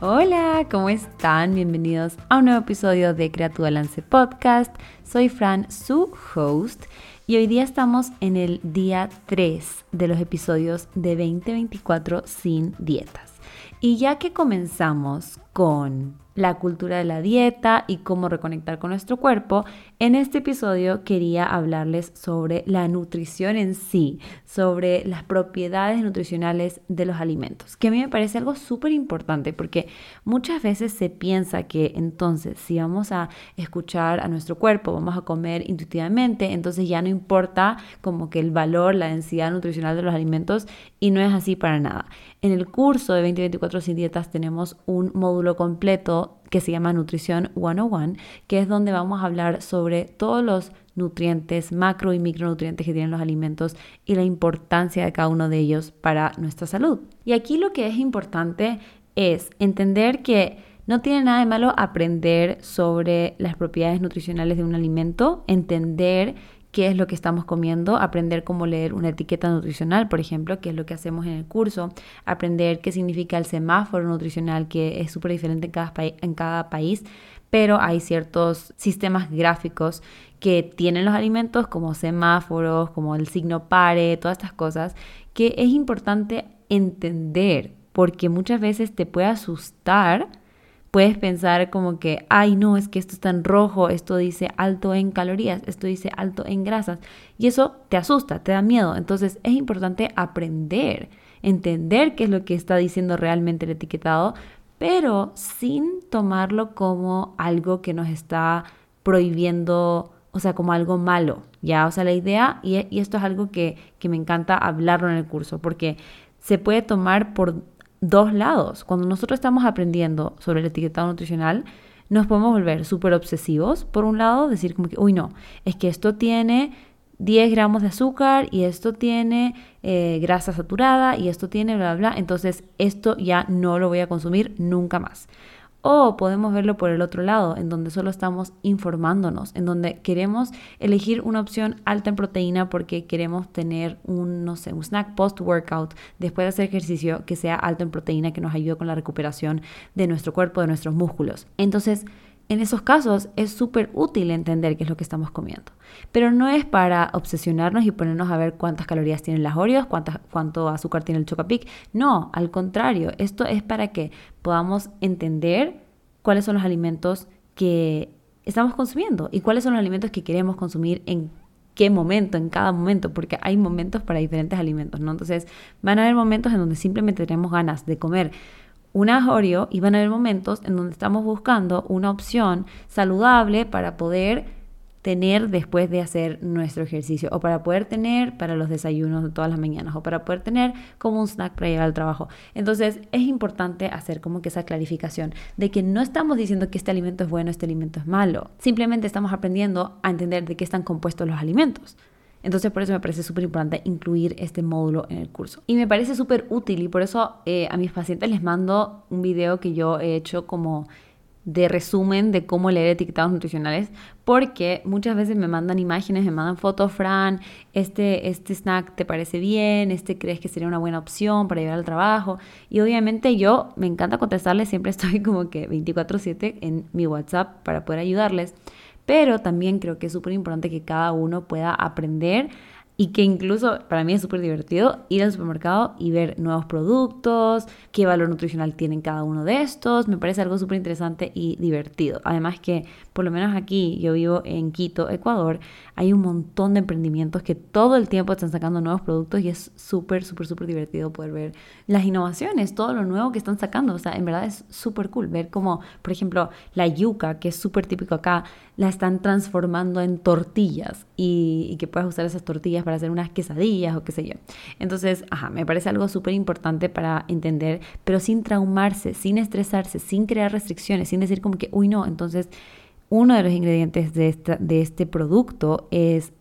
Hola, ¿cómo están? Bienvenidos a un nuevo episodio de Crea Balance Podcast. Soy Fran, su host, y hoy día estamos en el día 3 de los episodios de 2024 sin dietas. Y ya que comenzamos con la cultura de la dieta y cómo reconectar con nuestro cuerpo, en este episodio quería hablarles sobre la nutrición en sí, sobre las propiedades nutricionales de los alimentos, que a mí me parece algo súper importante porque muchas veces se piensa que entonces si vamos a escuchar a nuestro cuerpo, vamos a comer intuitivamente, entonces ya no importa como que el valor, la densidad nutricional de los alimentos y no es así para nada. En el curso de 2024 sin dietas tenemos un módulo completo que se llama Nutrición 101, que es donde vamos a hablar sobre todos los nutrientes, macro y micronutrientes que tienen los alimentos y la importancia de cada uno de ellos para nuestra salud. Y aquí lo que es importante es entender que no tiene nada de malo aprender sobre las propiedades nutricionales de un alimento, entender qué es lo que estamos comiendo, aprender cómo leer una etiqueta nutricional, por ejemplo, que es lo que hacemos en el curso, aprender qué significa el semáforo nutricional, que es súper diferente en cada, en cada país, pero hay ciertos sistemas gráficos que tienen los alimentos como semáforos, como el signo pare, todas estas cosas, que es importante entender, porque muchas veces te puede asustar puedes pensar como que, ay no, es que esto está en rojo, esto dice alto en calorías, esto dice alto en grasas. Y eso te asusta, te da miedo. Entonces es importante aprender, entender qué es lo que está diciendo realmente el etiquetado, pero sin tomarlo como algo que nos está prohibiendo, o sea, como algo malo. Ya, o sea, la idea, y, esto es algo que, que me encanta hablarlo en el curso, porque se puede tomar por dos lados. Cuando nosotros estamos aprendiendo sobre el etiquetado nutricional, nos podemos volver súper obsesivos. Por un lado, decir como que, uy, no, es que esto tiene 10 gramos de azúcar y esto tiene eh, grasa saturada y esto tiene bla, bla, bla. Entonces, esto ya no lo voy a consumir nunca más. O podemos verlo por el otro lado, en donde solo estamos informándonos, en donde queremos elegir una opción alta en proteína porque queremos tener un, no sé, un snack post-workout después de hacer ejercicio que sea alto en proteína, que nos ayude con la recuperación de nuestro cuerpo, de nuestros músculos. Entonces, en esos casos es súper útil entender qué es lo que estamos comiendo. Pero no es para obsesionarnos y ponernos a ver cuántas calorías tienen las Oreos, cuánto azúcar tiene el Chocapic. No, al contrario, esto es para que podamos entender cuáles son los alimentos que estamos consumiendo y cuáles son los alimentos que queremos consumir en qué momento, en cada momento, porque hay momentos para diferentes alimentos, ¿no? Entonces, van a haber momentos en donde simplemente tenemos ganas de comer un Oreo y van a haber momentos en donde estamos buscando una opción saludable para poder tener después de hacer nuestro ejercicio o para poder tener para los desayunos de todas las mañanas o para poder tener como un snack para llegar al trabajo. Entonces es importante hacer como que esa clarificación de que no estamos diciendo que este alimento es bueno, este alimento es malo. Simplemente estamos aprendiendo a entender de qué están compuestos los alimentos. Entonces por eso me parece súper importante incluir este módulo en el curso. Y me parece súper útil y por eso eh, a mis pacientes les mando un video que yo he hecho como de resumen de cómo leer etiquetados nutricionales, porque muchas veces me mandan imágenes, me mandan fotos, Fran, este, este snack te parece bien, este crees que sería una buena opción para llevar al trabajo. Y obviamente yo me encanta contestarles, siempre estoy como que 24/7 en mi WhatsApp para poder ayudarles pero también creo que es súper importante que cada uno pueda aprender y que incluso para mí es súper divertido ir al supermercado y ver nuevos productos, qué valor nutricional tienen cada uno de estos. Me parece algo súper interesante y divertido. Además que por lo menos aquí, yo vivo en Quito, Ecuador, hay un montón de emprendimientos que todo el tiempo están sacando nuevos productos y es súper, súper, súper divertido poder ver las innovaciones, todo lo nuevo que están sacando. O sea, en verdad es súper cool ver cómo, por ejemplo, la yuca, que es súper típico acá, la están transformando en tortillas y, y que puedes usar esas tortillas para hacer unas quesadillas o qué sé yo. Entonces, ajá, me parece algo súper importante para entender, pero sin traumarse, sin estresarse, sin crear restricciones, sin decir como que, uy, no, entonces uno de los ingredientes de, este producto es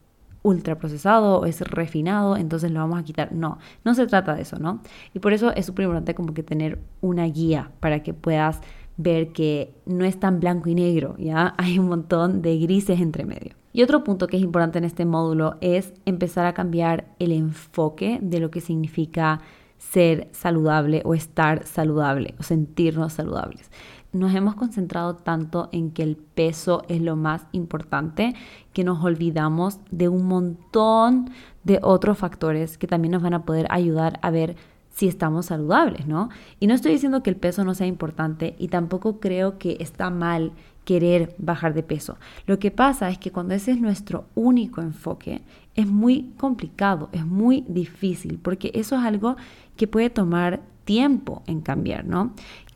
ultraprocesado es refinado, entonces lo vamos a quitar. No, no se trata de eso, ¿no? Y por eso es súper importante como que tener una guía para que puedas ver que no es tan blanco y negro, ¿ya? Hay un montón de grises entre medio. Y otro punto que es importante en este módulo es empezar a cambiar el enfoque de lo que significa ser saludable o estar saludable o sentirnos saludables. Nos hemos concentrado tanto en que el peso es lo más importante que nos olvidamos de un montón de otros factores que también nos van a poder ayudar a ver si estamos saludables, ¿no? Y no estoy diciendo que el peso no sea importante y tampoco creo que está mal querer bajar de peso. Lo que pasa es que cuando ese es nuestro único enfoque, es muy complicado, es muy difícil, porque eso es algo que puede tomar tiempo en cambiar, ¿no?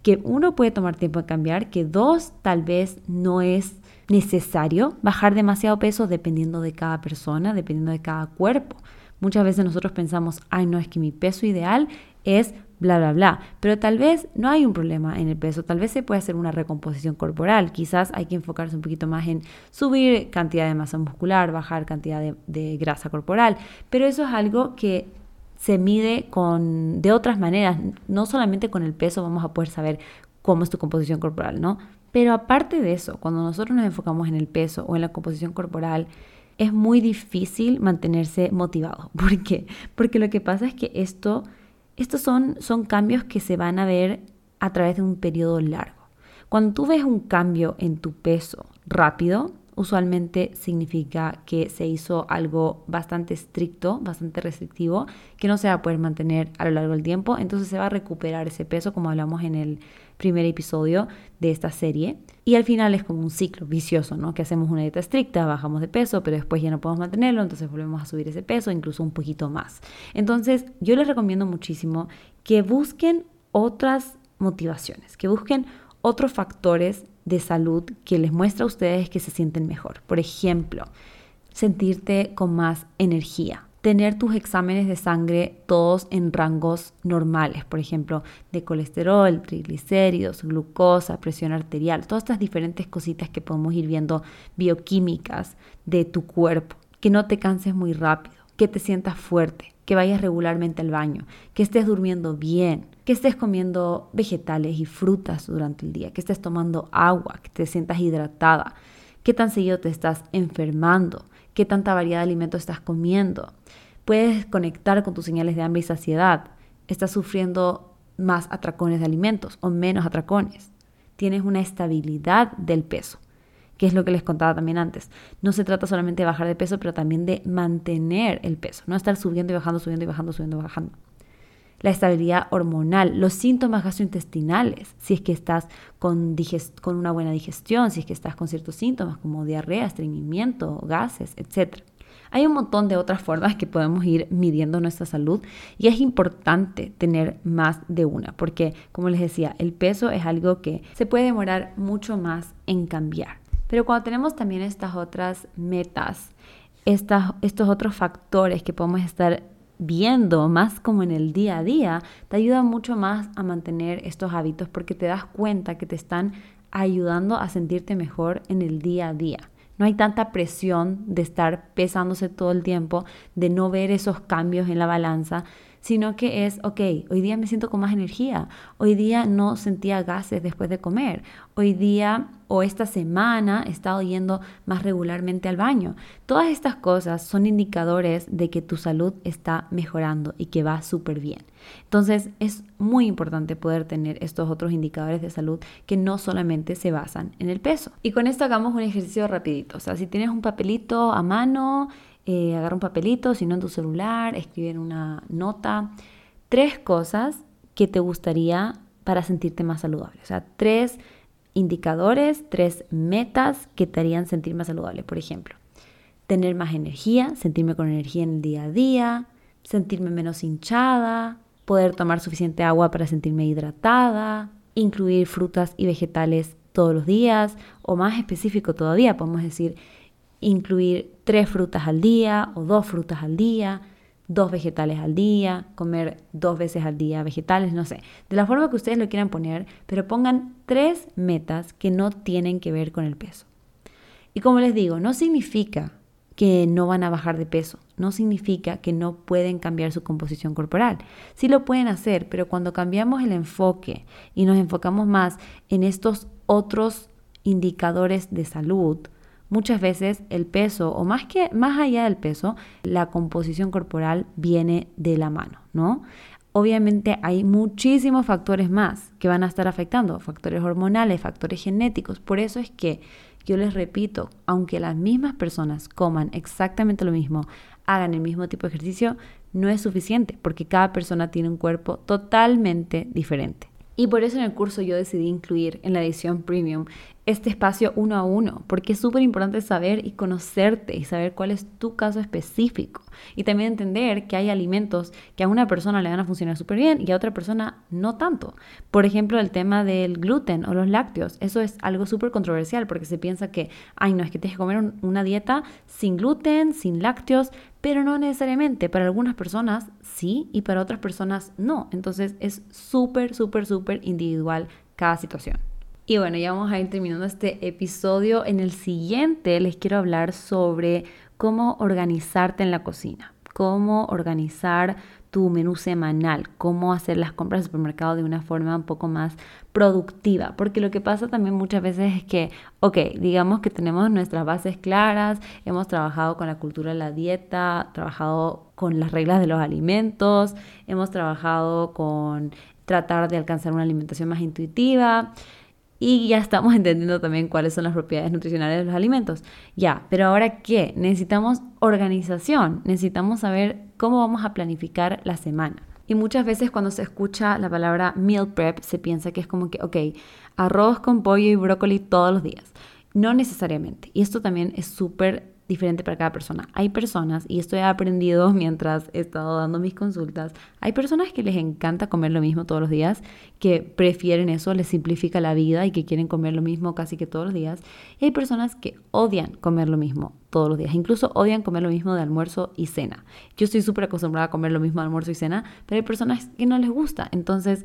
Que uno puede tomar tiempo en cambiar, que dos, tal vez no es necesario bajar demasiado peso dependiendo de cada persona, dependiendo de cada cuerpo. Muchas veces nosotros pensamos, ay, no, es que mi peso ideal es bla, bla, bla. Pero tal vez no hay un problema en el peso, tal vez se puede hacer una recomposición corporal. Quizás hay que enfocarse un poquito más en subir cantidad de masa muscular, bajar cantidad de, grasa corporal. Pero eso es algo que se mide con, de otras maneras. No solamente con el peso vamos a poder saber cómo es tu composición corporal, ¿no? Pero aparte de eso, cuando nosotros nos enfocamos en el peso o en la composición corporal, es muy difícil mantenerse motivado. ¿Por qué? Porque lo que pasa es que esto, estos son, son cambios que se van a ver a través de un periodo largo. Cuando tú ves un cambio en tu peso rápido, usualmente significa que se hizo algo bastante estricto, bastante restrictivo, que no se va a poder mantener a lo largo del tiempo. Entonces se va a recuperar ese peso, como hablamos en el primer episodio de esta serie. Y al final es como un ciclo vicioso, ¿no? Que hacemos una dieta estricta, bajamos de peso, pero después ya no podemos mantenerlo, entonces volvemos a subir ese peso, incluso un poquito más. Entonces yo les recomiendo muchísimo que busquen otras motivaciones, que busquen otros factores de salud que les muestra a ustedes que se sienten mejor. Por ejemplo, sentirte con más energía, tener tus exámenes de sangre todos en rangos normales, por ejemplo, de colesterol, triglicéridos, glucosa, presión arterial, todas estas diferentes cositas que podemos ir viendo bioquímicas de tu cuerpo, que no te canses muy rápido, que te sientas fuerte, que vayas regularmente al baño, que estés durmiendo bien, que estés comiendo vegetales y frutas durante el día, que estés tomando agua, que te sientas hidratada, qué tan seguido te estás enfermando, qué tanta variedad de alimentos estás comiendo. Puedes conectar con tus señales de hambre y saciedad. Estás sufriendo más atracones de alimentos o menos atracones. Tienes una estabilidad del peso que es lo que les contaba también antes. No se trata solamente de bajar de peso, pero también de mantener el peso, no estar subiendo y bajando, subiendo y bajando, subiendo y bajando. La estabilidad hormonal, los síntomas gastrointestinales, si es que estás con, con una buena digestión, si es que estás con ciertos síntomas como diarrea, estreñimiento, gases, etc. Hay un montón de otras formas que podemos ir midiendo nuestra salud y es importante tener más de una porque, como les decía, el peso es algo que se puede demorar mucho más en cambiar. Pero cuando tenemos también estas otras metas, estos otros factores que podemos estar viendo más como en el día a día, te ayuda mucho más a mantener estos hábitos porque te das cuenta que te están ayudando a sentirte mejor en el día a día. No hay tanta presión de estar pesándose todo el tiempo, de no ver esos cambios en la balanza, sino que es, ok, hoy día me siento con más energía, hoy día no sentía gases después de comer, hoy día o esta semana he estado yendo más regularmente al baño. Todas estas cosas son indicadores de que tu salud está mejorando y que va súper bien. Entonces es muy importante poder tener estos otros indicadores de salud que no solamente se basan en el peso. Y con esto hagamos un ejercicio rapidito. O sea, si tienes un papelito a mano, eh, agarra un papelito, si no en tu celular, escribe en una nota. Tres cosas que te gustaría para sentirte más saludable. O sea, tres indicadores, tres metas que te harían sentir más saludable. Por ejemplo, tener más energía, sentirme con energía en el día a día, sentirme menos hinchada, poder tomar suficiente agua para sentirme hidratada, incluir frutas y vegetales todos los días, o más específico todavía, podemos decir, incluir tres frutas al día o dos frutas al día, dos vegetales al día, comer dos veces al día vegetales, no sé, de la forma que ustedes lo quieran poner, pero pongan tres metas que no tienen que ver con el peso. Y como les digo, no significa que no van a bajar de peso, no significa que no pueden cambiar su composición corporal. Sí lo pueden hacer, pero cuando cambiamos el enfoque y nos enfocamos más en estos otros indicadores de salud, Muchas veces el peso, o más que más allá del peso, la composición corporal viene de la mano, ¿no? obviamente hay muchísimos factores más que van a estar afectando, factores hormonales, factores genéticos. Por eso es que yo les repito, aunque las mismas personas coman exactamente lo mismo, hagan el mismo tipo de ejercicio, no es suficiente porque cada persona tiene un cuerpo totalmente diferente. Y por eso en el curso yo decidí incluir en la edición premium este espacio uno a uno, porque es súper importante saber y conocerte y saber cuál es tu caso específico. Y también entender que hay alimentos que a una persona le van a funcionar súper bien y a otra persona no tanto. Por ejemplo, el tema del gluten o los lácteos. Eso es algo súper controversial porque se piensa que, ay, no, es que tienes que comer una dieta sin gluten, sin lácteos, pero no necesariamente. Para algunas personas sí y para otras personas no. Entonces es súper, súper, súper individual cada situación. Y bueno, ya vamos a ir terminando este episodio. En el siguiente les quiero hablar sobre cómo organizarte en la cocina, cómo organizar tu menú semanal, cómo hacer las compras de supermercado de una forma un poco más productiva, porque lo que pasa también muchas veces es que, ok, digamos que tenemos nuestras bases claras, hemos trabajado con la cultura de la dieta, trabajado con las reglas de los alimentos, hemos trabajado con tratar de alcanzar una alimentación más intuitiva, y ya estamos entendiendo también cuáles son las propiedades nutricionales de los alimentos. Ya, pero ahora qué? Necesitamos organización, necesitamos saber cómo vamos a planificar la semana. Y muchas veces cuando se escucha la palabra meal prep se piensa que es como que, ok, arroz con pollo y brócoli todos los días. No necesariamente. Y esto también es súper diferente para cada persona. Hay personas, y esto he aprendido mientras he estado dando mis consultas, hay personas que les encanta comer lo mismo todos los días, que prefieren eso, les simplifica la vida y que quieren comer lo mismo casi que todos los días. Y hay personas que odian comer lo mismo todos los días, incluso odian comer lo mismo de almuerzo y cena. Yo estoy súper acostumbrada a comer lo mismo de almuerzo y cena, pero hay personas que no les gusta. Entonces,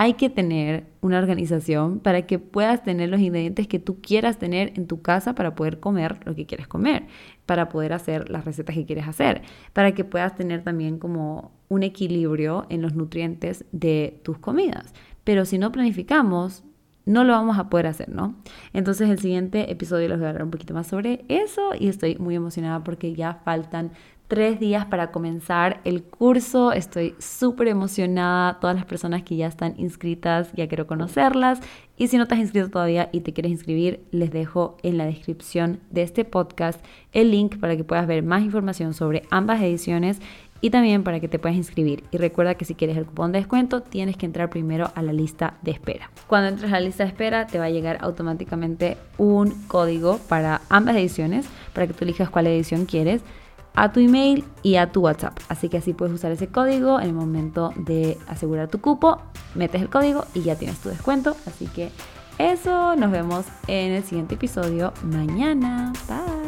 hay que tener una organización para que puedas tener los ingredientes que tú quieras tener en tu casa para poder comer lo que quieres comer, para poder hacer las recetas que quieres hacer, para que puedas tener también como un equilibrio en los nutrientes de tus comidas. Pero si no planificamos, no lo vamos a poder hacer, ¿no? Entonces el siguiente episodio les voy a hablar un poquito más sobre eso y estoy muy emocionada porque ya faltan tres días para comenzar el curso. Estoy súper emocionada. Todas las personas que ya están inscritas, ya quiero conocerlas. Y si no te has inscrito todavía y te quieres inscribir, les dejo en la descripción de este podcast el link para que puedas ver más información sobre ambas ediciones y también para que te puedas inscribir. Y recuerda que si quieres el cupón de descuento, tienes que entrar primero a la lista de espera. Cuando entres a la lista de espera, te va a llegar automáticamente un código para ambas ediciones, para que tú elijas cuál edición quieres a tu email y a tu WhatsApp. Así que así puedes usar ese código en el momento de asegurar tu cupo, metes el código y ya tienes tu descuento. Así que eso, nos vemos en el siguiente episodio mañana. Bye.